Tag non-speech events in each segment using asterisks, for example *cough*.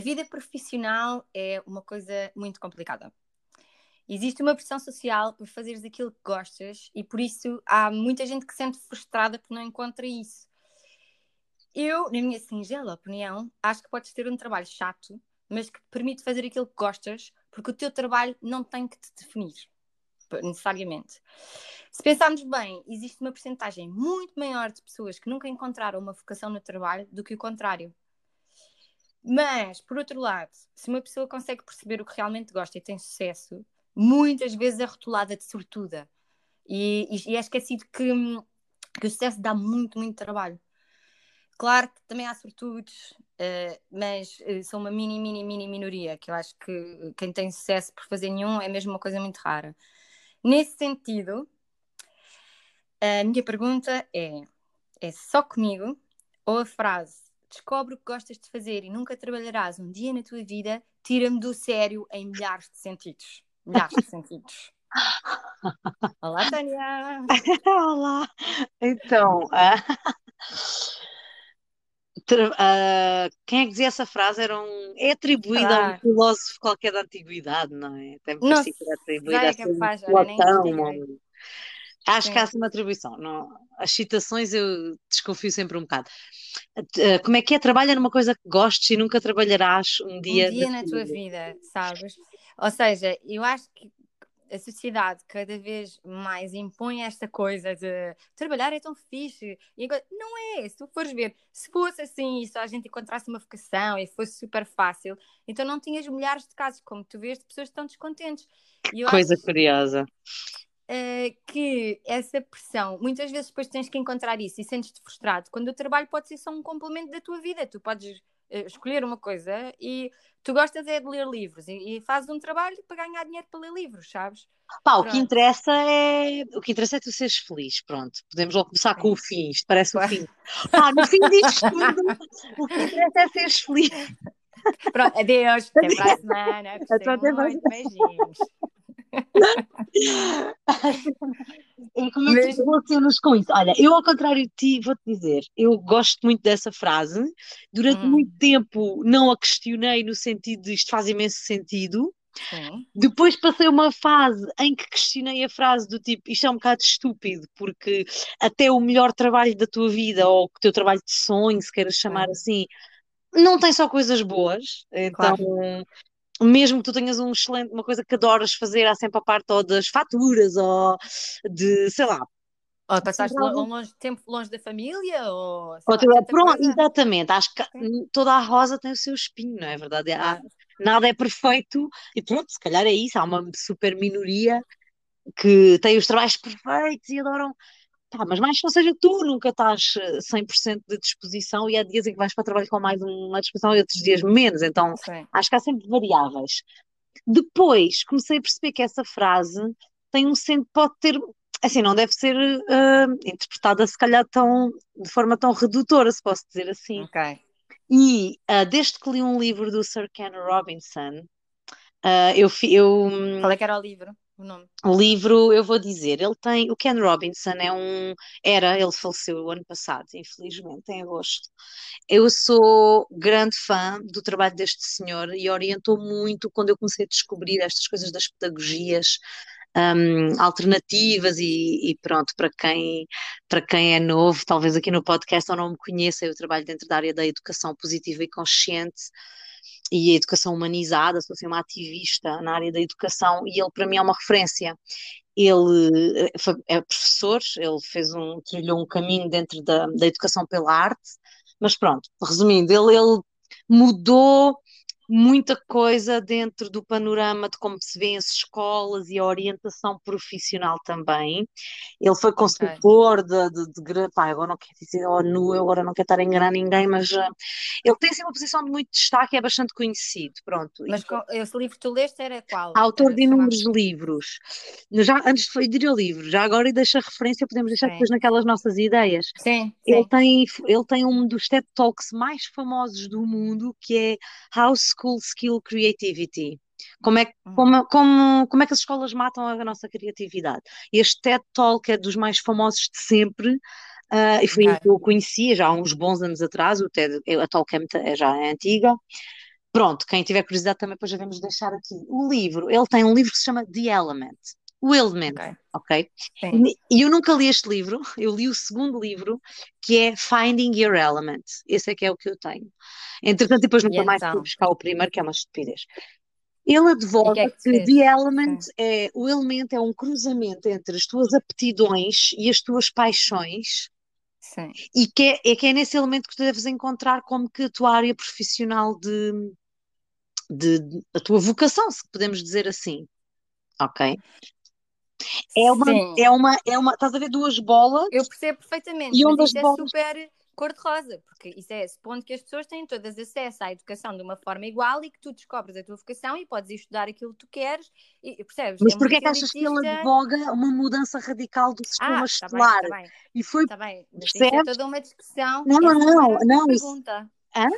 A vida profissional é uma coisa muito complicada. Existe uma pressão social por fazeres aquilo que gostas e por isso há muita gente que se sente frustrada por não encontrar isso. Eu, na minha singela opinião, acho que podes ter um trabalho chato, mas que te permite fazer aquilo que gostas, porque o teu trabalho não tem que te definir, necessariamente. Se pensarmos bem, existe uma porcentagem muito maior de pessoas que nunca encontraram uma vocação no trabalho do que o contrário. Mas, por outro lado, se uma pessoa consegue perceber o que realmente gosta e tem sucesso, muitas vezes é rotulada de sortuda. E, e, e é esquecido que, que o sucesso dá muito, muito trabalho. Claro que também há sortudos, uh, mas uh, são uma mini, mini, mini minoria, que eu acho que quem tem sucesso por fazer nenhum é mesmo uma coisa muito rara. Nesse sentido, a minha pergunta é: é só comigo ou a frase descobre o que gostas de fazer e nunca trabalharás um dia na tua vida tira-me do sério em milhares de sentidos? Milhares de sentidos. *laughs* Olá, Tânia! *laughs* Olá! Então, *laughs* uh, quem é que dizia essa frase? Era um, é atribuída a um filósofo qualquer da antiguidade, não é? Até me era atribuída a é faz, Platão. Acho Sim. que há essa uma atribuição. Não, as citações eu desconfio sempre um bocado. Eh, como é que é? Trabalha numa coisa que gostes e nunca trabalharás um dia. Um dia na tua vida, sabes? Ou seja, eu acho que a sociedade cada vez mais impõe esta coisa de trabalhar é tão fixe. E agora, não é, se tu fores ver, se fosse assim e só a gente encontrasse uma vocação e fosse super fácil, então não tinhas milhares de casos, como tu vês, de pessoas que estão descontentes. coisa acho, curiosa. Uh, que essa pressão, muitas vezes depois tens que encontrar isso e sentes-te frustrado, quando o trabalho pode ser só um complemento da tua vida, tu podes uh, escolher uma coisa e tu gostas é de ler livros e, e fazes um trabalho para ganhar dinheiro para ler livros, sabes? Pá, o que interessa é o que interessa é tu seres feliz, pronto. Podemos logo começar Sim. com o fim, isto parece o fim. Pá, no fim *laughs* disto tudo, o que interessa é seres feliz. Pronto, adeus, até para a semana. Até muito, beijinhos e *laughs* como é que tu relacionas com isso? Olha, eu ao contrário de ti, vou-te dizer, eu gosto muito dessa frase. Durante hum. muito tempo não a questionei no sentido de isto faz imenso sentido. Sim. Depois passei uma fase em que questionei a frase do tipo isto é um bocado estúpido, porque até o melhor trabalho da tua vida, ou o teu trabalho de sonho, se queiras chamar Sim. assim, não tem só coisas boas. Então, claro mesmo que tu tenhas um excelente, uma coisa que adoras fazer, há sempre a parte ou das faturas ou de, sei lá. Ou passaste longe, tempo longe da família? Ou, ou lá, pronto, exatamente. Acho que Sim. toda a rosa tem o seu espinho, não é verdade? Há, nada é perfeito e pronto, se calhar é isso. Há uma super minoria que tem os trabalhos perfeitos e adoram Tá, mas mais não seja tu, nunca estás 100% eh, de disposição e há dias em que vais para o trabalho com mais uma disposição e outros dias menos, então Sim. acho que há sempre variáveis. Depois comecei a perceber que essa frase tem um sentido, pode ter, assim, não deve ser uh, interpretada se calhar tão, de forma tão redutora, se posso dizer assim. Ok. E uh, desde que li um livro do Sir Ken Robinson, uh, eu, eu... Qual é que era o livro? O nome? O livro, eu vou dizer, ele tem, o Ken Robinson é um, era, ele faleceu o ano passado, infelizmente, em agosto. Eu sou grande fã do trabalho deste senhor e orientou muito quando eu comecei a descobrir estas coisas das pedagogias um, alternativas e, e, pronto, para quem, para quem é novo, talvez aqui no podcast ou não me conheça, eu trabalho dentro da área da educação positiva e consciente e a educação humanizada, sou assim uma ativista na área da educação e ele para mim é uma referência. Ele eh, é professor, ele fez um, trilhou um caminho dentro da, da educação pela arte, mas pronto, resumindo, ele, ele mudou muita coisa dentro do panorama de como se vê as escolas e a orientação profissional também. Ele foi consultor okay. de, de, de, pá, agora não quero dizer ONU, eu agora não quero estar a enganar ninguém, mas uh, ele tem assim uma posição de muito destaque e é bastante conhecido, pronto. Mas e, esse livro que tu leste era qual? Autor de inúmeros livros. Já, antes de ir ao livro, já agora e deixa referência, podemos deixar sim. depois naquelas nossas ideias. Sim, ele, sim. Tem, ele tem um dos TED Talks mais famosos do mundo, que é House School Skill Creativity. Como é, hum. como, como, como é que as escolas matam a nossa criatividade? Este TED Talk é dos mais famosos de sempre, uh, e foi okay. que eu conhecia já há uns bons anos atrás, o TED, a Talk é, é já é antiga, Pronto, quem tiver curiosidade também depois já vamos deixar aqui. O livro, ele tem um livro que se chama The Element. O Element, ok? Sim. E eu nunca li este livro, *laughs* eu li o segundo livro, que é Finding Your Element. Esse é que é o que eu tenho. Entretanto, depois nunca E mais então? fui buscar o primeiro, que é uma estupidez. Ele advoga que é que que? The Element é, o elemento é um cruzamento entre as tuas aptidões e as tuas paixões, Sim. e que é, é que é nesse elemento que tu deves encontrar como que a tua área profissional de, de, de- a tua vocação, se podemos dizer assim. Ok? É uma, Sim. é uma, é uma, estás a ver duas bolas Eu percebo perfeitamente, E mas ondas isso é bolas- super cor-de-rosa, porque isso é supondo que as pessoas têm todas acesso à educação de uma forma igual e que tu descobres a tua vocação e podes ir estudar aquilo que tu queres, e, percebes? Mas é porquê é que achas que ele elitista. advoga uma mudança radical do sistema Ah, está bem, escolar? está bem, E foi, está bem, mas isso é percebes? toda uma discussão. Não, não, não, isso- pergunta. Hã?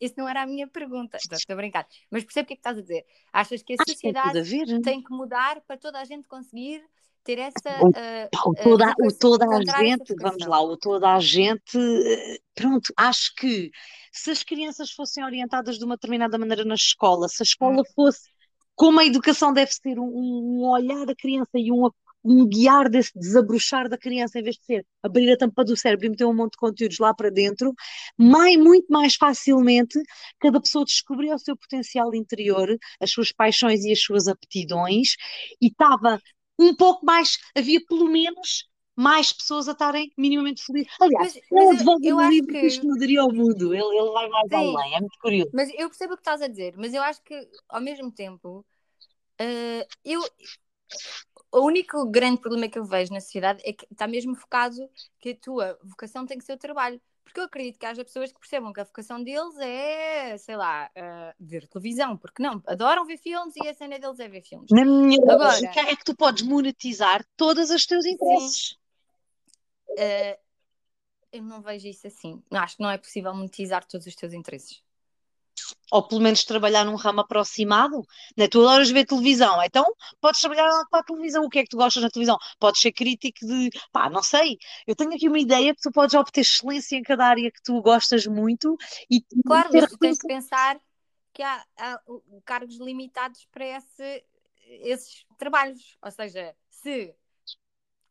Isso não era a minha pergunta, estou a brincar. Mas percebe o que é que estás a dizer? Achas que a Acho que tem a sociedade ver. tem que mudar para toda a gente conseguir ter essa. O- O ah, toda, o vocação- toda a gente, vamos lá, o toda a gente, eh, pronto, acho que se as crianças fossem orientadas de uma determinada maneira na escola, se a escola Hum. fosse, como a educação deve ser um, um olhar da criança e um, um guiar desse desabrochar da criança, em vez de ser abrir a tampa do cérebro e meter um monte de conteúdos lá para dentro, mais, muito mais facilmente cada pessoa descobria o seu potencial interior, as suas paixões e as suas aptidões, e estava um pouco mais, havia pelo menos mais pessoas a estarem minimamente felizes. Aliás, Mas- ele mas eu- eu acho livro que- isto mudaria o mundo. Ele, ele vai mais Sim. além, é muito curioso. Mas eu percebo o que estás a dizer, mas eu acho que ao mesmo tempo eh, eu o único grande problema que eu vejo na sociedade é que está mesmo focado que a tua vocação tem que ser o trabalho. Porque eu acredito que haja pessoas que percebam que a vocação deles é, sei lá, eh, ver televisão, porque não, adoram ver filmes e a cena deles é ver filmes. Na minha Agora- lógica é que tu podes monetizar todos os teus interesses. Eh, eu não vejo isso assim. Acho que não é possível monetizar todos os teus interesses. Ou pelo menos trabalhar num ramo aproximado. Né? Tu adoras ver televisão, então podes trabalhar para a televisão. O que é que tu gostas na televisão? Podes ser crítico de, pá, não sei. Eu tenho aqui uma ideia que tu podes obter excelência em cada área que tu gostas muito e Claro, mas tu tens que pensar que há, há, cargos limitados para esse- esses trabalhos. Ou seja, se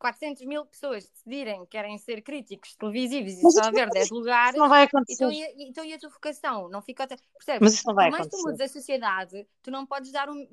400 mil pessoas decidirem que querem ser críticos televisivos e Mas só haver não- 10 lugares, Isso não vai acontecer. então e, a- então e a tua vocação? Não fica até. Percebes? Mas isso não vai Por mais que tu acontecer. mudes a sociedade, tu não podes dar um.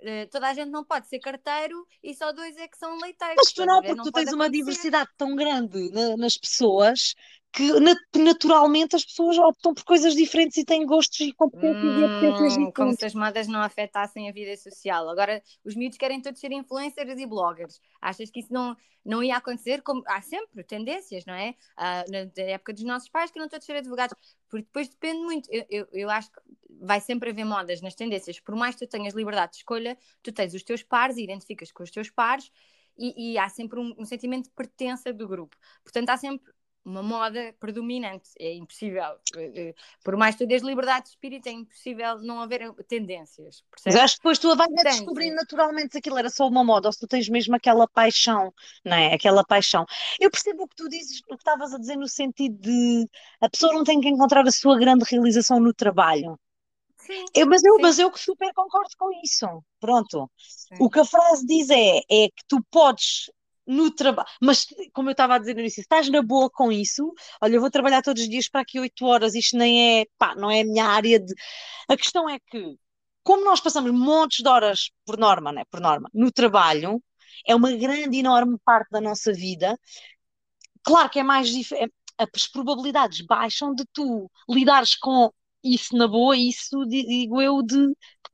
Eh, Toda a gente não pode ser carteiro e só dois é que são leiteiros. Mas tu não, porque tu tens uma acontecer. diversidade tão grande na- nas pessoas que na- naturalmente as pessoas optam por coisas diferentes e têm gostos e competências e apetências Hum, como se as modas não afetassem a vida social. Agora, os miúdos querem todos ser influencers e bloggers. Achas que isso não, não ia acontecer? Como, há sempre tendências, não é? Ah, na, na época dos nossos pais, que não todos ser advogados. Porque depois depende muito. Eu, eu, eu acho que vai sempre haver modas nas tendências. Por mais que tu tenhas liberdade de escolha, tu tens os teus pares e identificas com os teus pares e, e há sempre um, um sentimento de pertença do grupo. Portanto, há sempre uma moda predominante. É impossível. Eh, eh, Por mais que tu dês liberdade de espírito, é impossível não haver tendências. Mas Percebes? acho que depois tu vais Portanto- descobrindo naturalmente se aquilo era só uma moda ou se tu tens mesmo aquela paixão, não é? Aquela paixão. Eu percebo o que tu dizes, o que estavas a dizer no sentido de a pessoa não tem que encontrar a sua grande realização no trabalho. Sim. Eu, mas, eu, Sim. mas eu que super concordo com isso. Pronto. Sim. O que a frase diz é, é que tu podes no trabalho, mas como eu estava a dizer no início, estás na boa com isso, olha, eu vou trabalhar todos os dias para aqui oito horas, isto nem é, pá, não é a minha área de. A questão é que, como nós passamos montes de horas por norma, né, por norma, no trabalho, é uma grande, enorme parte da nossa vida. Claro que é mais dif- é- as probabilidades baixam de tu lidares com isso na boa, isso di- digo eu de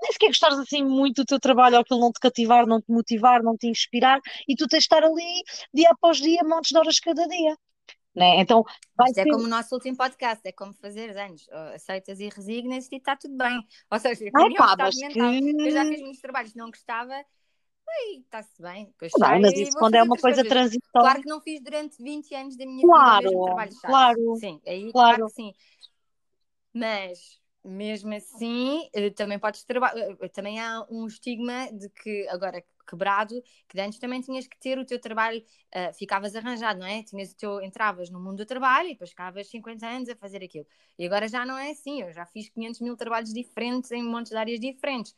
nem sequer gostares assim muito do teu trabalho, ou aquilo não te cativar, não te motivar, não te inspirar, e tu tens de estar ali dia após dia, montes de horas cada dia. Né? Então vai Isto é como o nosso último podcast, é como fazer anos. Aceitas e resignas e está tudo bem. *laughs* Ou seja, é pá, mas que- Eu já fiz muitos trabalhos não gostava, está-se bem. Depois saio mas isso quando é uma coisa transitória. Claro que não fiz durante 20 anos da minha Claro, vida o mesmo trabalho chato. claro, Sim, aí claro. claro que sim. Mas mesmo assim, eh, também podes trabalhar. Também há um estigma de que agora quebrado, que antes também tinhas que ter o teu trabalho, uh, ficavas arranjado, não é? Tinhas o teu, entravas no mundo do trabalho e depois ficavas 50 anos a fazer aquilo. E agora já não é assim, eu já fiz 500 mil trabalhos diferentes em montes de áreas diferentes.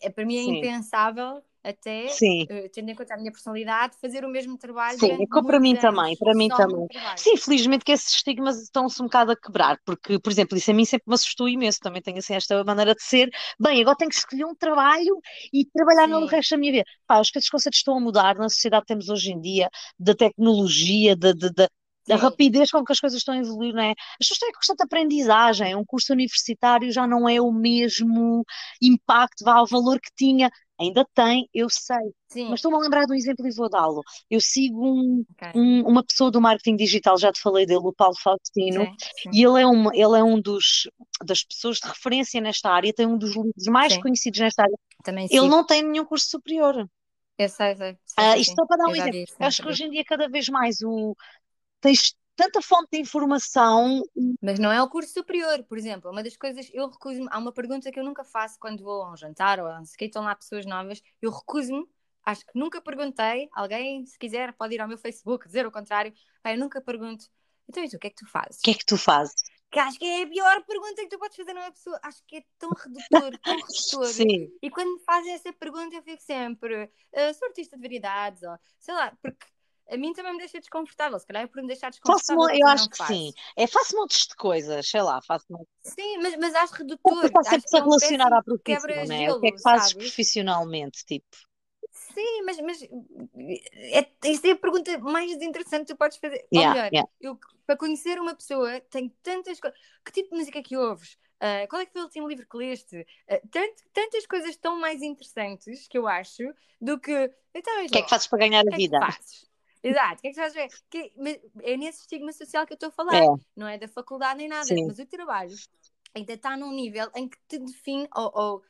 É, para mim é Sim. impensável até, uh, tendo em conta a minha personalidade, fazer o mesmo trabalho. Sim, é para mim também, para mim também. Sim, felizmente que esses estigmas estão-se um bocado a quebrar, porque, por exemplo, isso a mim sempre me assustou imenso, também tenho assim esta maneira de ser, bem, agora tenho que escolher um trabalho e trabalhar no resto da minha vida. Pá, acho que esses conceitos estão a mudar na sociedade que temos hoje em dia, da tecnologia, da, da, da a rapidez com que as coisas estão a evoluir, não é? As pessoas têm constante aprendizagem, um curso universitário já não é o mesmo impacto, vá ao valor que tinha Ainda tem, eu sei. Sim. Mas estou-me a lembrar de um exemplo e vou dá-lo. Eu sigo um, okay. um, uma pessoa do marketing digital, já te falei dele, o Paulo Faustino, sim, sim. e ele é, uma, ele é um dos, das pessoas de referência nesta área, tem um dos livros mais conhecidos nesta área. Também ele não tem nenhum curso superior. Eu sei, sei. sei, uh, isto só para dar um exemplo. Acho que hoje em dia, cada vez mais, o, tens tanta fonte de informação. Mas não é o curso superior, por exemplo. Uma das coisas, eu recuso-me. Há uma pergunta que eu nunca faço quando vou a um jantar ou a um skate, estão lá pessoas novas. Eu recuso-me, acho que nunca perguntei. Alguém, se quiser, pode ir ao meu Facebook dizer o contrário. Ah, eu nunca pergunto. Então, isso, o que é que tu fazes? O que é que tu fazes? Que acho que é a pior pergunta que tu podes fazer a uma pessoa. Acho que é tão redutor, *laughs* tão redutor. Sim. E quando me fazem essa pergunta, eu fico sempre, uh, sou artista de variedades, ou sei lá, porque a mim também me deixa desconfortável. Se calhar é por me deixar desconfortável. Faço, eu acho que faço. sim. É, faço montes de coisas, sei lá, faço montes. Sim, mas, mas acho redutor. Porque está sempre a relacionar à profissão, né? O que é que fazes sabes? profissionalmente, tipo? Sim, mas, mas é, isso é a pergunta mais interessante que tu podes fazer. Yeah, Ou melhor, yeah. eu, para conhecer uma pessoa, tenho tantas coisas. Que tipo de música é que ouves? Uh, qual é que foi o último livro que leste? Uh, tant, tantas coisas tão mais interessantes que eu acho do que. Então, o que é que fazes para ganhar a é vida? Exato, o que é que estás a ver? Que, é nesse estigma social que eu estou a falar, é. não é da faculdade nem nada, Sim. mas o trabalho ainda está num nível em que te define ou, ou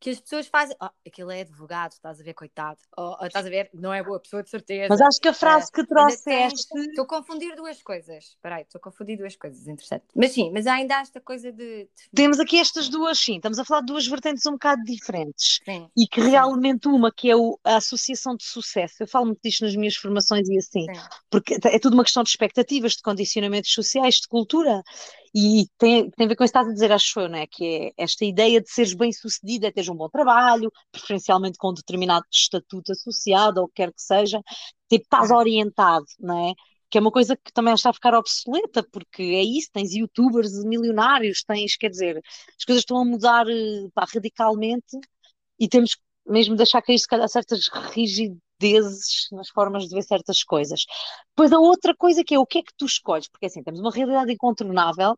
que as pessoas fazem. Oh, aquele é advogado, estás a ver, coitado. Oh, oh, estás a ver, não é boa pessoa, de certeza. Mas acho que a frase uh, que trouxeste. Estou a confundir duas coisas. Espera aí, estou a confundir duas coisas, interessante. Mas sim, mas ainda há esta coisa de. Temos aqui estas duas, sim, estamos a falar de duas vertentes um bocado diferentes. Sim. E que realmente uma, que é o, a associação de sucesso. Eu falo muito disto nas minhas formações e assim, sim. porque é tudo uma questão de expectativas, de condicionamentos sociais, de cultura. E tem, tem a ver com isso que estás a dizer, acho eu, né? que é esta ideia de seres bem-sucedida, é teres um bom trabalho, preferencialmente com um determinado estatuto associado, ou o que quer que seja, tipo, estás orientado, não é? Que é uma coisa que também está a ficar obsoleta, porque é isso, tens youtubers milionários, tens, quer dizer, as coisas estão a mudar eh, pá, radicalmente e temos mesmo de deixar cair se calhar certas rigidezes nas formas de ver certas coisas. Depois a outra coisa que é o que é que tu escolhes, porque assim, temos uma realidade incontornável,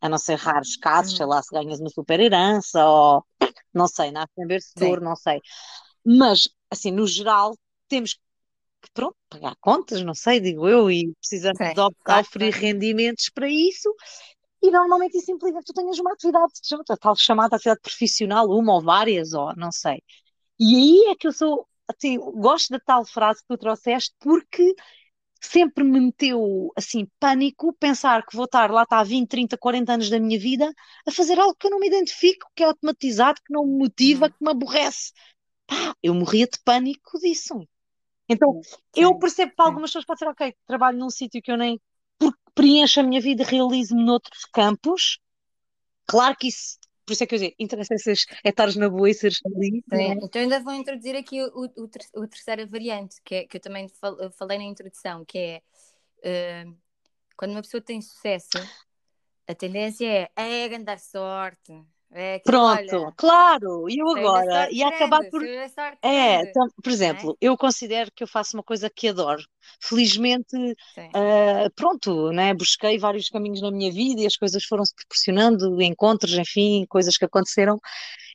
a não ser raros casos, sei lá, se ganhas uma super herança ou não sei, nasce em vencedor, não sei. Mas, assim, no geral, temos que, pronto, pagar contas, não sei, digo eu, e precisamos Sim, de claro. rendimentos para isso. E normalmente isso implica que tu tenhas uma atividade, tal chamada atividade profissional, uma ou várias, ou não sei. E aí é que eu sou, assim, gosto da tal frase que tu trouxeste, porque sempre me meteu assim pânico pensar que vou estar lá está há 20, 30, 40 anos da minha vida a fazer algo que eu não me identifico, que é automatizado, que não me motiva, uhum. que me aborrece. Pá, eu morria de pânico disso. Então, sim, eu percebo que algumas pessoas podem ser, ok, trabalho num sítio que eu nem preencho a minha vida e realizo-me noutros campos. Claro que isso por isso é que eu digo, interessa é estares na boa e seres feliz. Sim, então ainda vou introduzir aqui o, o, o terceira variante, que, é, que eu também falei na introdução, que é uh, quando uma pessoa tem sucesso, a tendência é, é andar sorte, é que, Pronto, olha, claro, e eu agora ia acabar por. É, então, por é? exemplo, é? eu considero que eu faço uma coisa que adoro. Felizmente, uh, pronto, né, busquei vários caminhos na minha vida e as coisas foram se proporcionando, encontros, enfim, coisas que aconteceram.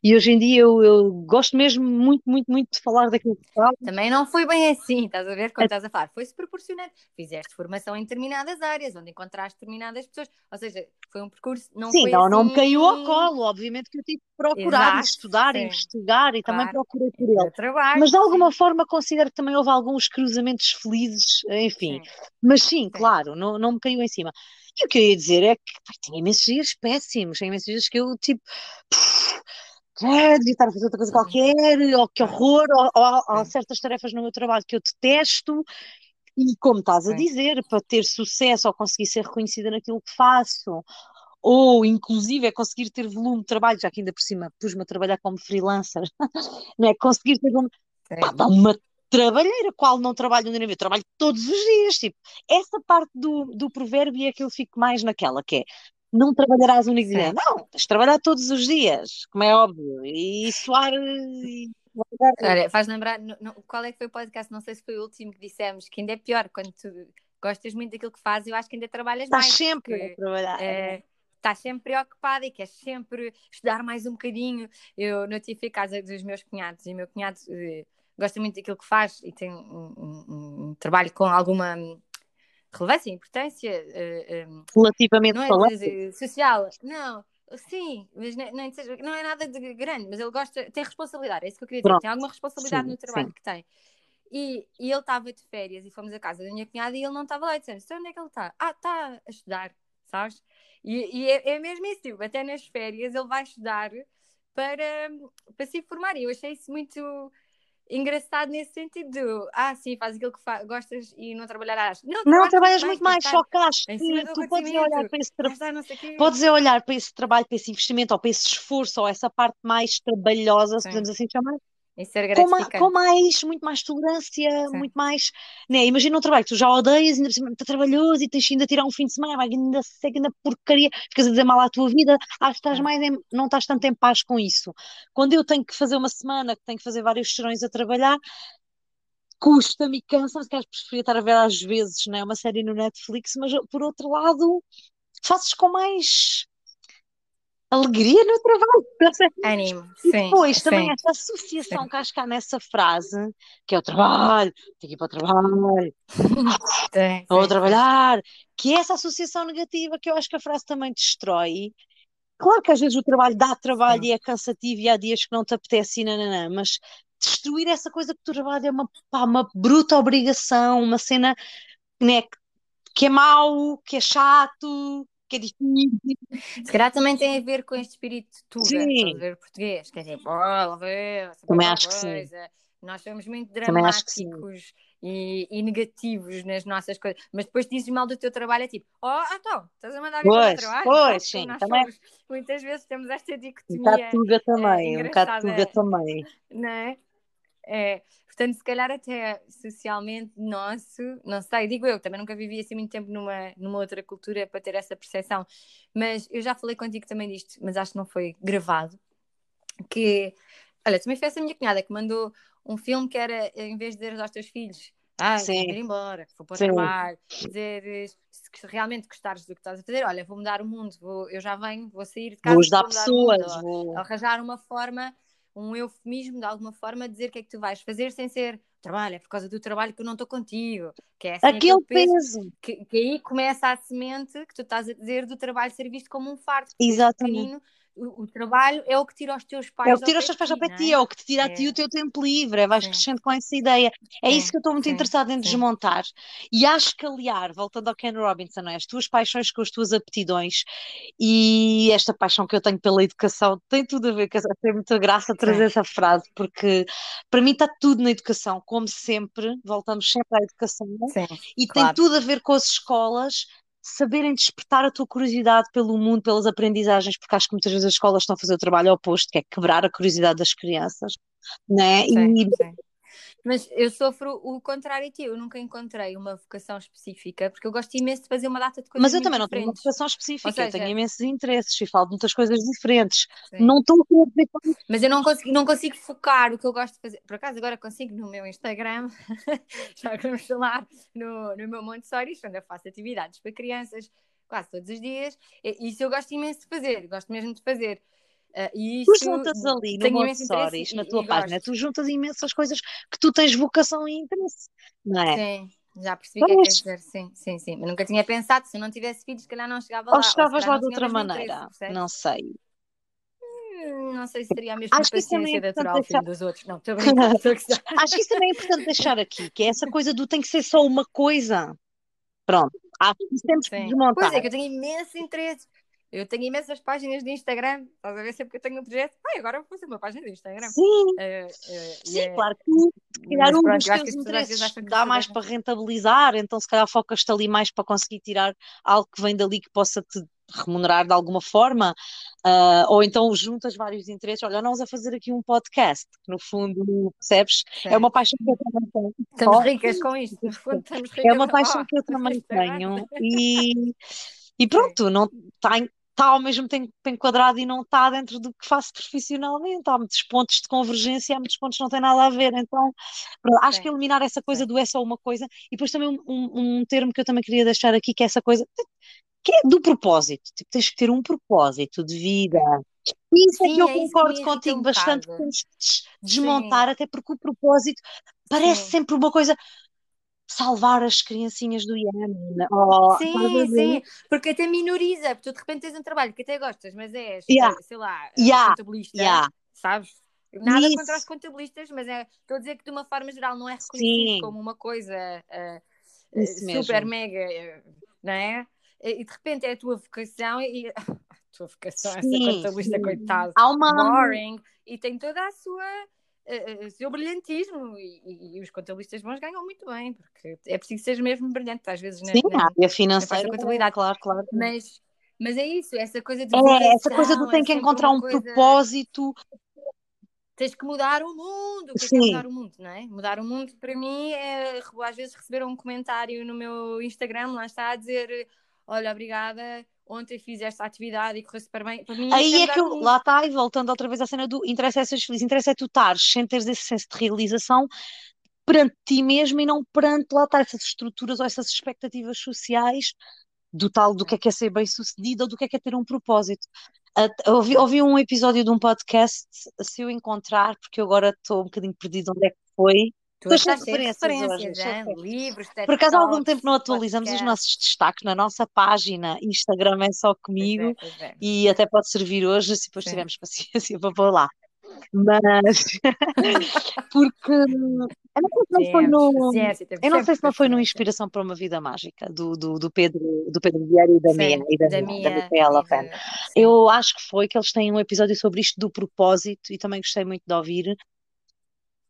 E hoje em dia eu, eu, gosto mesmo muito, muito, muito de falar daquilo que falo. Também não foi bem assim, estás a ver? Quando é. estás a falar, foi-se proporcionando. Fizeste formação em determinadas áreas, onde encontraste determinadas pessoas. Ou seja, foi um percurso. Não Sim, foi não, assim... não me caiu ao colo. Obviamente que eu tive que procurar, Exato, estudar, sim. investigar e claro. também procurei por ele. Trabalho, Mas de alguma sim. forma considero que também houve alguns cruzamentos felizes, enfim. Sim. Mas sim, claro, não, não me caiu em cima. E o que eu ia dizer é que pá, tinha imensos dias péssimos, tinha imensos dias que eu tipo. Puf, devia estar a fazer outra coisa qualquer, ou que horror, ou, ou há certas tarefas no meu trabalho que eu detesto, e como estás a dizer, para ter sucesso ou conseguir ser reconhecida naquilo que faço, ou inclusive é conseguir ter volume de trabalho, já que ainda por cima pus-me a trabalhar como freelancer, *laughs* não é? Conseguir ter volume, pá, dá uma trabalheira, qual não trabalho no eu trabalho todos os dias, tipo, essa parte do, do provérbio é que eu fico mais naquela, que é, não trabalharás um único dia, não, tens de trabalhar todos os dias, como é óbvio, e suar... E... Olha, faz lembrar, qual é que foi o podcast, não sei se foi o último que dissemos, que ainda é pior, quando tu gostas muito daquilo que fazes, eu acho que ainda trabalhas Estás mais. Estás sempre porque, a trabalhar. É, estás sempre preocupada e queres sempre estudar mais um bocadinho. Eu notifiquei a casa dos meus cunhados e o meu cunhado uh, gosta muito daquilo que faz e tem um, um, um trabalho com alguma relevância e importância. Uh, Relativamente não é de, social, não. Sim, mas não, não, não, é nada de grande, mas ele gosta, tem responsabilidade, é isso que eu queria dizer, Pronto. tem alguma responsabilidade sim, no trabalho sim. que tem. E, e ele estava de férias e fomos à casa da minha cunhada e ele não estava lá. E dissemos: então onde é que ele está? Ah, está a estudar, sabes? E, e é, é, mesmo isso, tipo, até nas férias ele vai estudar para, para se informar. E eu achei isso muito engraçado nesse sentido. ah, sim, faz aquilo que gostas e não trabalharás. Não, não trabalhas muito mais, só que tu podes olhar para esse trabalho. Podes olhar para esse trabalho, para esse investimento, ou para esse esforço, ou essa parte mais trabalhosa, se podemos assim chamar, ser com, com, mais, muito mais tolerância, Sim. muito mais. Né? Imagina um trabalho que tu já odeias, ainda por trabalhoso e tens ainda a tirar um fim de semana, vai ainda segue ainda porcaria, ficas a dizer mal à tua vida, acho que estás mais em, não estás tanto em paz com isso. Quando eu tenho que fazer uma semana, que tenho que fazer vários serões a trabalhar, custa-me e cansa-me, se calhar preferia estar a ver às vezes, né? uma série no Netflix, mas por outro lado, fazes com mais alegria no trabalho. Ânimo, *laughs* sim. Depois também sim, essa associação sim. que acho que há nessa frase, que é o trabalho, tenho que ir para o trabalho, *laughs* sim, vou trabalhar, que é essa associação negativa que eu acho que a frase também destrói. Claro que às vezes o trabalho dá trabalho e é cansativo e há dias que não te apetece e nananã, mas destruir essa coisa que o trabalho é uma, pá, uma bruta obrigação, uma cena né, que é mau, que é chato, que é difícil. Se calhar também tem a ver com este espírito tuga, ver português, quer dizer, bola, ver, também acho coisa. que sim. Nós somos muito dramáticos e, e, negativos nas nossas coisas, mas depois dizes mal do teu trabalho, é tipo, oh, então, estás a mandar vir para o trabalho? Pois, sim, também. Somos, muitas vezes temos esta dicotomia. Um bocado tuga também, é, um bocado tuga também. Não é? É, portanto, se calhar até socialmente nosso, não sei, digo eu, também nunca vivi assim muito tempo numa, numa outra cultura para ter essa percepção, mas eu já falei contigo também disto, mas acho que não foi gravado, que, olha, também foi essa minha cunhada que mandou um filme que era, em vez de dizer aos teus filhos, ah, vou ir embora, vou para o trabalho, dizer se realmente gostares do que estás a fazer, olha, vou mudar o mundo, vou, eu já venho, vou sair de casa, vou ajudar pessoas, mundo, vou arranjar uma forma um eufemismo de alguma forma dizer o que é que tu vais fazer sem ser trabalho, é por causa do trabalho que eu não estou contigo, que é assim aquele peso, peso. Que, que, aí começa a semente que tu estás a dizer do trabalho ser visto como um fardo Exatamente o, o, trabalho é o que tira os teus pais. É o que tira os teus pais ao pé ti, é? é? o que te tira a ti é. o teu tempo livre, é, vais Sim. crescendo com essa ideia. É Sim. isso que eu estou muito Sim. interessada em desmontar. E acho que aliar, voltando ao Ken Robinson, é? as tuas paixões com as tuas aptidões e esta paixão que eu tenho pela educação tem tudo a ver, com tem muita graça trazer essa frase, porque para mim está tudo na educação, como sempre, voltamos sempre à educação, e claro. tem tudo a ver com as escolas saberem despertar a tua curiosidade pelo mundo, pelas aprendizagens, porque acho que muitas vezes as escolas estão a fazer o trabalho oposto, que é quebrar a curiosidade das crianças, né? Sim, e... sim. Mas eu sofro o contrário de ti, eu nunca encontrei uma vocação específica, porque eu gosto imenso de fazer uma data de coisas Mas eu também não tenho uma vocação específica, seja... eu tenho imensos interesses e falo de muitas coisas diferentes. Sim. Não estou a Mas eu não consigo, não consigo focar o que eu gosto de fazer. Por acaso agora consigo no meu Instagram, *laughs* já que vamos falar no, no meu Montessori, onde eu faço atividades para crianças quase todos os dias. Isso eu gosto imenso de fazer, gosto mesmo de fazer. Uh, e tu juntas ali no Montessori, na tua página, gosto. tu juntas imensas coisas que tu tens vocação e interesse, não é? Sim, já percebi o que é que dizer, sim, sim, sim. Mas nunca tinha pensado, se não tivesse filhos, se calhar não chegava ou lá. Chegavas ou lá de outra maneira, não sei. Hum, não sei se seria a mesma Acho que paciência é natural deixar... dos outros. Não, estou brincando. *laughs* Acho que isso também é importante deixar aqui, que é essa coisa do tem que ser só uma coisa. Pronto, acho que isso temos que desmontar. Pois é, que eu tenho imenso interesse Eu tenho imensas páginas de Instagram, estás a ver sempre que eu tenho um projeto. Ah, agora vou fazer uma página de Instagram. Sim, uh, uh, Sim é... claro que se calhar um dos teus interesses dá mais para rentabilizar, então se calhar focas-te ali mais para conseguir tirar algo que vem dali que possa te remunerar de alguma forma, uh, ou então juntas vários interesses. Olha, nós a fazer aqui um podcast, que no fundo, percebes? Sim. É uma paixão que eu também tenho. Estamos ricas com isto, no fundo estamos ricas. É uma paixão que eu *laughs* também *laughs* tenho. E, e pronto, não está está ao mesmo tempo enquadrado e não está dentro do que faço profissionalmente. Há muitos pontos de convergência, há muitos pontos que não têm nada a ver. Então, acho Sim. que eliminar essa coisa Sim. do é só uma coisa. E depois também um, um, um, termo que eu também queria deixar aqui, que é essa coisa que é do propósito. Tipo, tens que ter um propósito de vida. Isso Sim, é que eu é concordo contigo bastante, que temos que desmontar, até porque o propósito parece sempre uma coisa salvar as criancinhas do Iémen. Oh, sim, sim, porque até minoriza, porque tu de repente tens um trabalho que até gostas, mas és, yeah. sei lá, yeah. contabilista, yeah. sabes? Nada Isso. contra os contabilistas, mas é, estou a dizer que de uma forma geral não é reconhecido sim. como uma coisa uh, super mesmo. mega, não é? E de repente é a tua vocação e *laughs* a tua vocação, sim, essa contabilista, coitado, uma... boring, e tem toda a sua uh, seu brilhantismo e, e, os contabilistas bons ganham muito bem, porque é preciso ser mesmo brilhante, às vezes Sim, na, na, área financeira, contabilidade. claro, claro. Mas, mas é isso, essa coisa de É, essa coisa do tem que encontrar um coisa... propósito. Tens que mudar o mundo, o que é, mudar o mundo, não é? Mudar o mundo para mim é às vezes receber um comentário no meu Instagram, lá está a dizer olha, obrigada, ontem fiz esta atividade e correu super bem. Para mim, Aí é que eu, lá está, e voltando outra vez à cena do interesse é seres feliz, interessa é tu estares sem teres esse senso de realização perante ti mesmo e não perante lá está essas estruturas ou essas expectativas sociais do tal do que é que é ser bem sucedido ou do que é que é ter um propósito. ouvi, ouvi um episódio de um podcast, se eu encontrar, porque eu agora estou um bocadinho perdido onde é que foi, Tu estás referências, referências hoje, livros, Por acaso há algum tempo não atualizamos podcast. os nossos destaques na nossa página, Instagram é só comigo pois é, pois é. e até pode servir hoje se depois Sim. tivermos *laughs* paciência para pôr lá. Mas *laughs* porque eu não sei se não foi no eu não sei se não foi no Inspiração para uma Vida Mágica do, do, do Pedro do Pedro Vieira e da Mia e da, da, Mia, da Micaela Eu acho que foi que eles têm um episódio sobre isto do propósito e também gostei muito de ouvir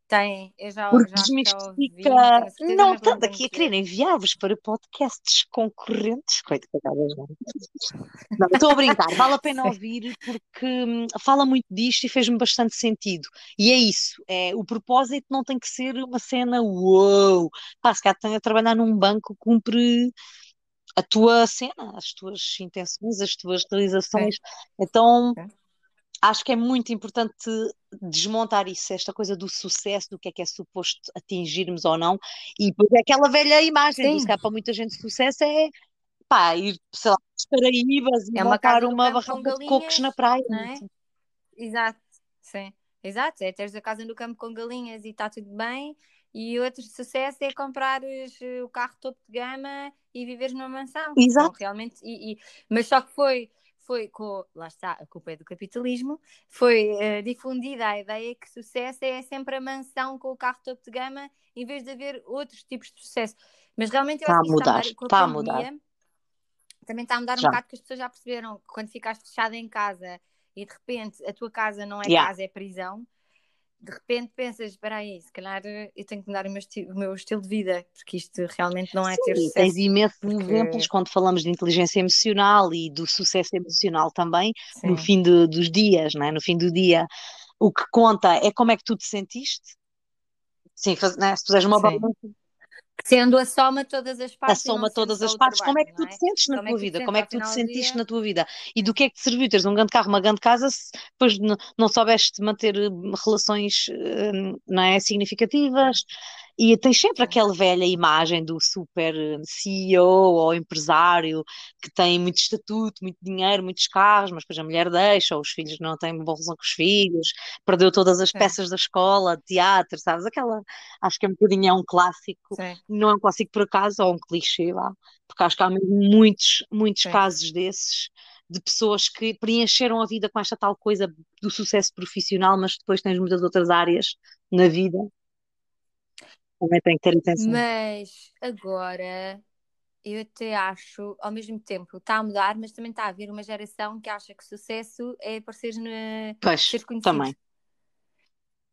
tem, eu já, Porque já, desmistifica. ouvi, não, tanto aqui a querer enviar-vos para podcasts concorrentes. Coitadas, não. não estou a brincar, vale a pena *laughs* ouvir porque hum, fala muito disto e fez-me bastante sentido. E é isso, é, o propósito não tem que ser uma cena uou. Pá, se calhar a trabalhar num banco, cumpre a tua cena, as tuas intenções, as tuas realizações. Então, acho que é muito importante desmontar isso, esta coisa do sucesso, do que é que é suposto atingirmos ou não, e depois é aquela velha imagem, do, se para muita gente sucesso é pá, ir, sei lá, para Paraíbas e é montar uma barraca de cocos na praia. Não é? Exato, sim. Exato, é teres a casa no campo com galinhas e está tudo bem. E outro sucesso é comprares eh, o carro topo de gama e viveres numa mansão. Exato. Então, realmente, e, e, mas só que foi foi com, lá está, a culpa é do capitalismo, foi uh, difundida a ideia que sucesso é sempre a mansão com o carro topo de gama, em vez de haver outros tipos de sucesso. Mas realmente eu está acho que está a mudar, está a mudar. Também está a mudar já. um bocado, porque as pessoas já perceberam que quando ficaste fechada em casa e de repente a tua casa não é yeah. casa, é prisão, de repente pensas, espera aí, se calhar eu tenho que mudar o meu, o meu, estilo de vida, porque isto realmente não é Sim, ter sucesso. Tens imensos porque... exemplos quando falamos de inteligência emocional e do sucesso emocional também, Sim. no fim de, dos dias, não é? no fim do dia. O que conta é como é que tu te sentiste. Sim, faz, né? se puseres uma balança Sendo a soma todas as partes. A soma todas as partes, trabalho, como é que tu te sentes na como tua é vida? Como é que tu te sentiste na tua vida? E do que é que te serviu teres um grande carro, uma grande casa, se depois não, soubeste manter hum, relações hum, não é, significativas? E tens sempre aquela velha imagem do super eh, CEO ou empresário que tem muito estatuto, muito dinheiro, muitos carros, mas depois a mulher deixa, ou os filhos não têm boa relação com os filhos, perdeu todas as peças da escola, de teatro, sabes? Aquela, acho que é um bocadinho é um clássico, Sim. não é um clássico por acaso, ou um clichê lá, porque acho que há muitos, muitos Sim. casos desses de pessoas que preencheram a vida com esta tal coisa do sucesso profissional, mas depois tens muitas outras áreas na vida também tem que ter atenção. Mas agora eu até acho, ao mesmo tempo, está a mudar, mas também está a haver uma geração que acha que sucesso é aparecer no Pois, ser conhecido. também.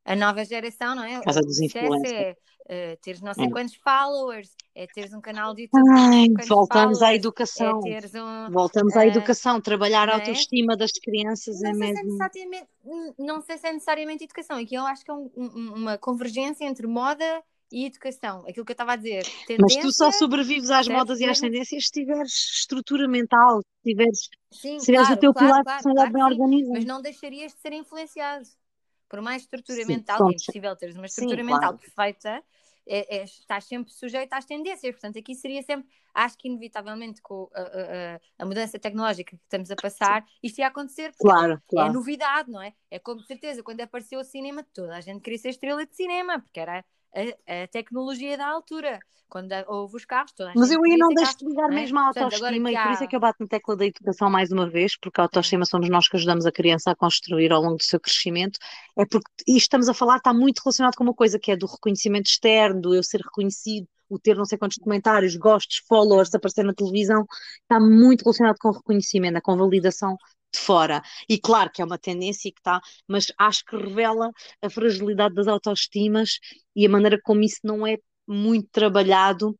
A nova geração, não é? O dos sucesso influencers. é eh, teres não sei É. quantos followers, é teres um canal de YouTube Ai, voltamos à é educação. teres um. Voltamos à eh, educação. Trabalhar a é? autoestima das crianças é Não sei, se é mesmo. necessariamente, não sei se é necessariamente educação. Aqui eu acho que é um- uma convergência entre moda e educação. Aquilo que eu estava a dizer, Mas tu só sobrevives às modas e às tendências se tiveres estrutura mental, se tiveres, Sim, se tiveres o claro, teu claro, pilar de claro, personalidade claro bem sim. organizado. Mas não deixarias de ser influenciado. Por mais estrutura Sim, mental, pronto. é impossível teres uma Sim, estrutura mental claro. perfeita, é, é- estás sempre sujeito às tendências. Portanto, aqui seria sempre, acho que inevitavelmente com a, a- a- mudança tecnológica que estamos a passar, isto ia acontecer, porque Claro, é claro. novidade, não é? É como de certeza, quando apareceu o cinema, toda a gente queria ser estrela de cinema, porque era a, a tecnologia da altura. Quando houve os carros, toda a Mas eu aí não deixo de ligar não é? mesmo à Portanto, autoestima e por isso é há. que eu bato na tecla da educação mais uma vez, porque a autoestima somos nós que ajudamos a criança a construir ao longo do seu crescimento. É porque isto estamos a falar está muito relacionado com uma coisa que é do reconhecimento externo, do eu ser reconhecido, o ter não sei quantos comentários, gostos, followers, aparecer na televisão, está muito relacionado com o reconhecimento, com a validação de fora. E claro que é uma tendência que está, mas acho que revela a fragilidade das autoestimas e a maneira como isso não é muito trabalhado.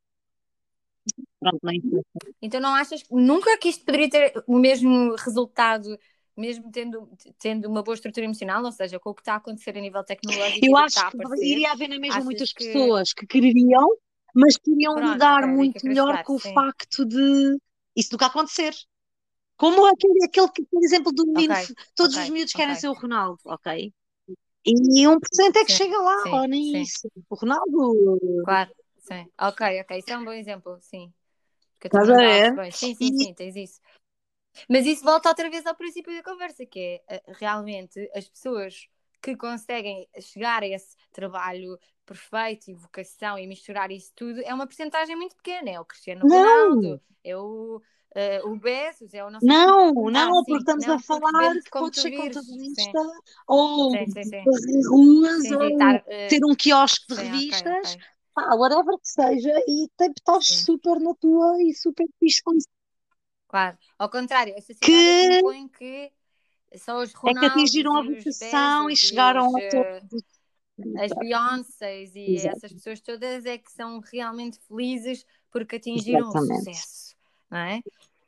Pronto, não. Então não achas nunca que isto poderia ter o mesmo resultado, mesmo tendo, tendo uma boa estrutura emocional, ou seja, com o que está a acontecer a nível tecnológico Eu acho que aparecer? iria haver na mesma muitas que. pessoas que quereriam, mas queriam Pronto, lidar muito melhor com o sim. facto de isso nunca acontecer. Como aquele, aquele que, por exemplo, do menino, Ok, todos os ok, miúdos querem ok. ser o Ronaldo, ok? E 1% é que Sim, chega lá, sim, ou nem sim. isso. O Ronaldo, Claro, sim. Ok, ok. Isso é um bom exemplo, sim. Estás a não ver? perceber. Sim, sim, sim, tens isso. Mas isso volta outra vez ao princípio da conversa, que é eh, realmente as pessoas que conseguem chegar a esse trabalho perfeito e vocação e misturar isso tudo é uma porcentagem muito pequena. É o Cristiano não, Ronaldo, é o, eh, o Bezos, é o não sei não, não, Ah, porque sim, estamos a não, porque falar depende de que pode ser contabilista, ou sim, sim, sim. correr ruas, Sim, ou estar. eh, ter um quiosque de revistas, ok. pá, whatever que seja, e estás super na tua e super fixe com isso. Claro, ao contrário, a sociedade é Que que que só os é que Ronaldos atingiram a os vocação e chegaram os, topo. eh, as Beyoncés e Exato, essas pessoas todas é que são realmente felizes porque atingiram o exatamente. sucesso, não é?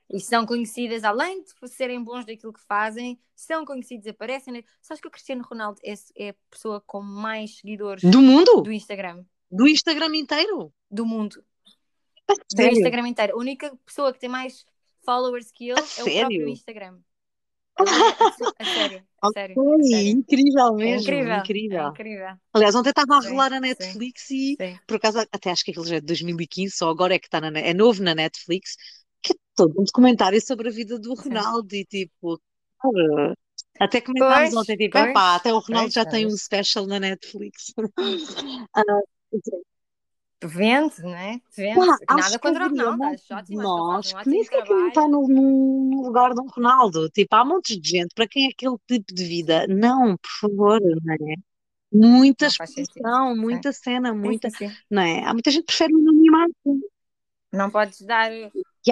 E são conhecidas, além de serem bons daquilo que fazem, são conhecidos, aparecem. na- Sabes que o Cristiano Ronaldo é, é a pessoa com mais seguidores Do mundo? do Instagram, Do Instagram inteiro? do mundo, A do sério? Instagram inteiro. A única pessoa que tem mais followers que ele A é o próprio sério? Instagram. A pessoa- a sério, a sério, a Ok, sério. incrível É mesmo, incrível, é incrível. incrível. Aliás, ontem estava a Sim, rolar a sim, Netflix e, sim. por acaso, até acho que aquilo já é de 2015, só agora é que está na, é novo na Netflix, é todo um documentário sobre a vida do. Ronaldo e tipo, cara, até comentámos Pois, ontem, tipo, epá, pois, até o Ronaldo pois, já já tem um special na Netflix. *laughs* Ah, Vende, né? Vende. pá, Nada contra o Ronaldo, ótimo, nós que nem sequer estar trabalho. no, no lugar de um Ronaldo. Tipo, há montes de gente para quem é aquele tipo de vida. Não, por favor, não é? Muita não sentido. exposição, muita cena, sim, muita, sim. sim. não é? Há muita gente que prefere o anonimato. Não podes dar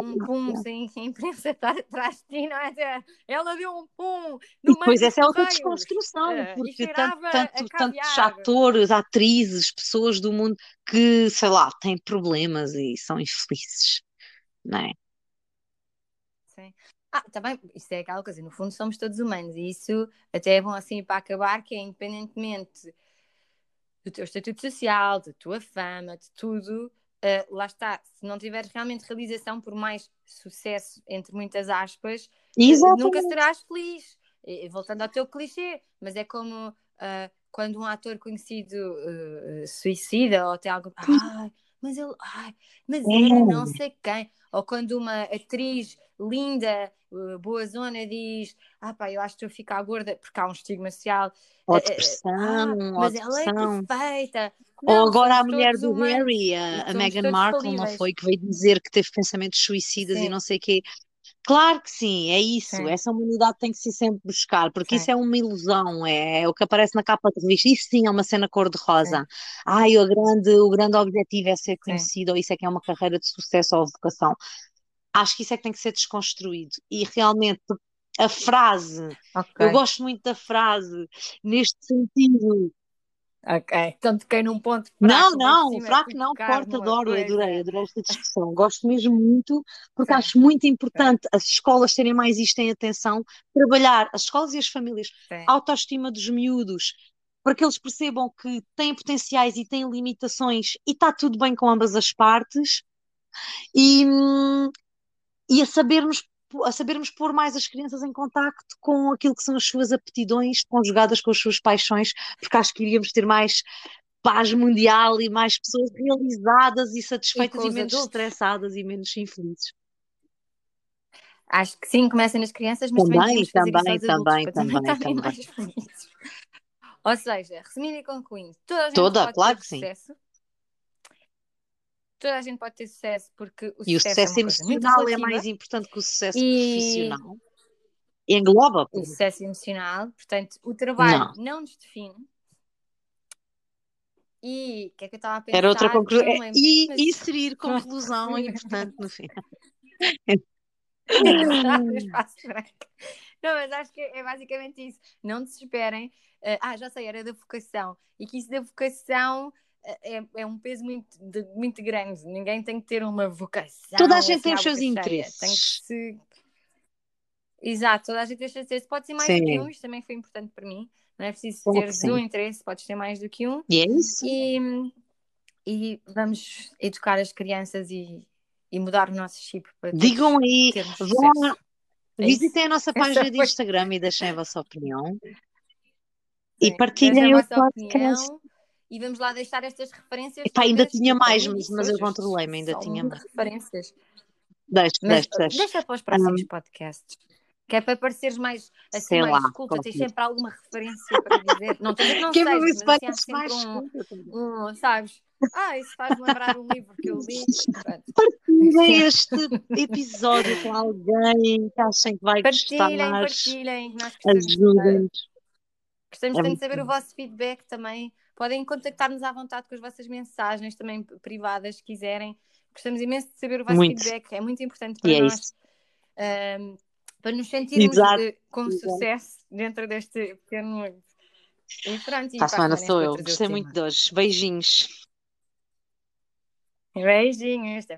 um pum yeah. sem a imprensa estar atrás de ti, não é? Ela deu um pum E no depois essa é outra desconstrução, e porque tanto, tanto, tantos atores, atrizes, pessoas do mundo que, sei lá, têm problemas e são infelizes, não é? Sim. Ah, também, isso é aquela coisa, no fundo somos todos humanos e isso até é bom assim para acabar, que é independentemente do teu estatuto social, da tua fama, de tudo, eh, lá está, se não tiveres realmente realização, por mais sucesso, entre muitas aspas, eh, nunca Exatamente. serás feliz. E, voltando ao teu clichê, mas é como ah, quando um ator conhecido eh, suicida ou tem algo. Ai, mas ele. Ai, mas era não É, sei quem. Ou quando uma atriz linda, eh, boa zona, diz: Ah, pá, eu acho que estou a ficar gorda, porque há um estigma social. ou Eh, eh, depressão, ah, ou mas ela é perfeita. Ou Não, agora a mulher do humanos Harry, e a, a Meghan Markle, não foi? Que veio dizer que teve pensamentos suicidas e Sim, não sei o quê. Claro que sim, é isso. Sim, Essa humanidade tem que se sempre buscar, porque isso sim, é uma ilusão, é, é o que aparece na capa de revista. Isso sim é uma cena sim, cor-de-rosa. Ai, o grande, o grande objetivo é ser sim. conhecido, ou isso é que é uma carreira de sucesso ou vocação. Acho que isso é que tem que ser desconstruído. E realmente, a frase, eu Ok, gosto muito da frase, neste sentido. Ok. Então toquei num ponto Não, fraco, por não, cima fraco não, numa adoro, adorei, coisa. adorei esta discussão. Gosto mesmo muito, porque Sim, acho muito sim, importante as escolas terem mais isto em atenção, trabalhar, as escolas e as famílias, a sim. autoestima dos miúdos, para que eles percebam que têm potenciais e têm limitações e está tudo bem com ambas as partes, e, hum, e a sabermos, a sabermos pôr mais as crianças em contacto com aquilo que são as suas aptidões, conjugadas com as suas paixões, porque acho que iríamos ter mais paz mundial e mais pessoas realizadas e E satisfeitas e os menos adultos? estressadas e menos infelizes. Acho que sim, começa nas crianças, mas também Também, também, também, também também. Ou seja, resumindo e concluindo, toda a gente Toda, pode ter claro que sim. Toda a gente pode ter sucesso porque o E o sucesso é sucesso muito emocional é mais importante que o sucesso e profissional. Engloba, o sucesso emocional, portanto, o trabalho Não, não nos define. E o que é que eu estava a era outra pensar? conclusão. E mas *laughs* inserir conclusão é importante no branco. Não, mas acho que é basicamente isso. Não desesperem. Ah, já sei, era da vocação. E que isso da vocação é, é um peso muito, de, muito grande. Ninguém tem que ter uma Toda a vocação gente assim tem os seus cheia. Tem que interesses. se. Exato, toda a gente deixa de ter. Pode ser mais do que um, Sim, isto também foi importante para mim. Não é preciso que teres um sim. interesse, podes ter mais do que um. E é isso. E, e vamos educar as crianças e, e mudar o nosso chip para Digam aí, vão, sucesso. É isso? visitem a nossa página de. Instagram e deixem a vossa opinião. E Sim. A partilhem o podcast. opinião e vamos lá deixar estas referências Epá, ainda tinha mais, mas, mas eu controlei-me, ainda tinha um mais. referências. Deixe, Mas deixe, deixe. deixa para os próximos Hum, podcasts. Que é para pareceres mais, assim, sei lá, mais culta, tens sempre alguma referência para dizer. Não que não *laughs* Que é ver sejas, se mas assim mais um, um sabes? Ah, isso faz-me lembrar um livro que eu li. Partilhem este episódio com alguém que achem que vai gostar. Partilhem, partilhem. Nós gostamos, uh, Ajudem-nos. gostamos É de saber o bom. vosso feedback também. Podem contactar-nos à vontade com as vossas mensagens, também privadas, se quiserem. Gostamos imenso de saber o vosso Muito. feedback, é muito importante E para é nós. isso. um, para nos sentirmos Exato. uh, com Exato. sucesso dentro deste pequeno. E pronto, e Para a semana é sou eu. Gostei muito de hoje. Beijinhos. Beijinhos, até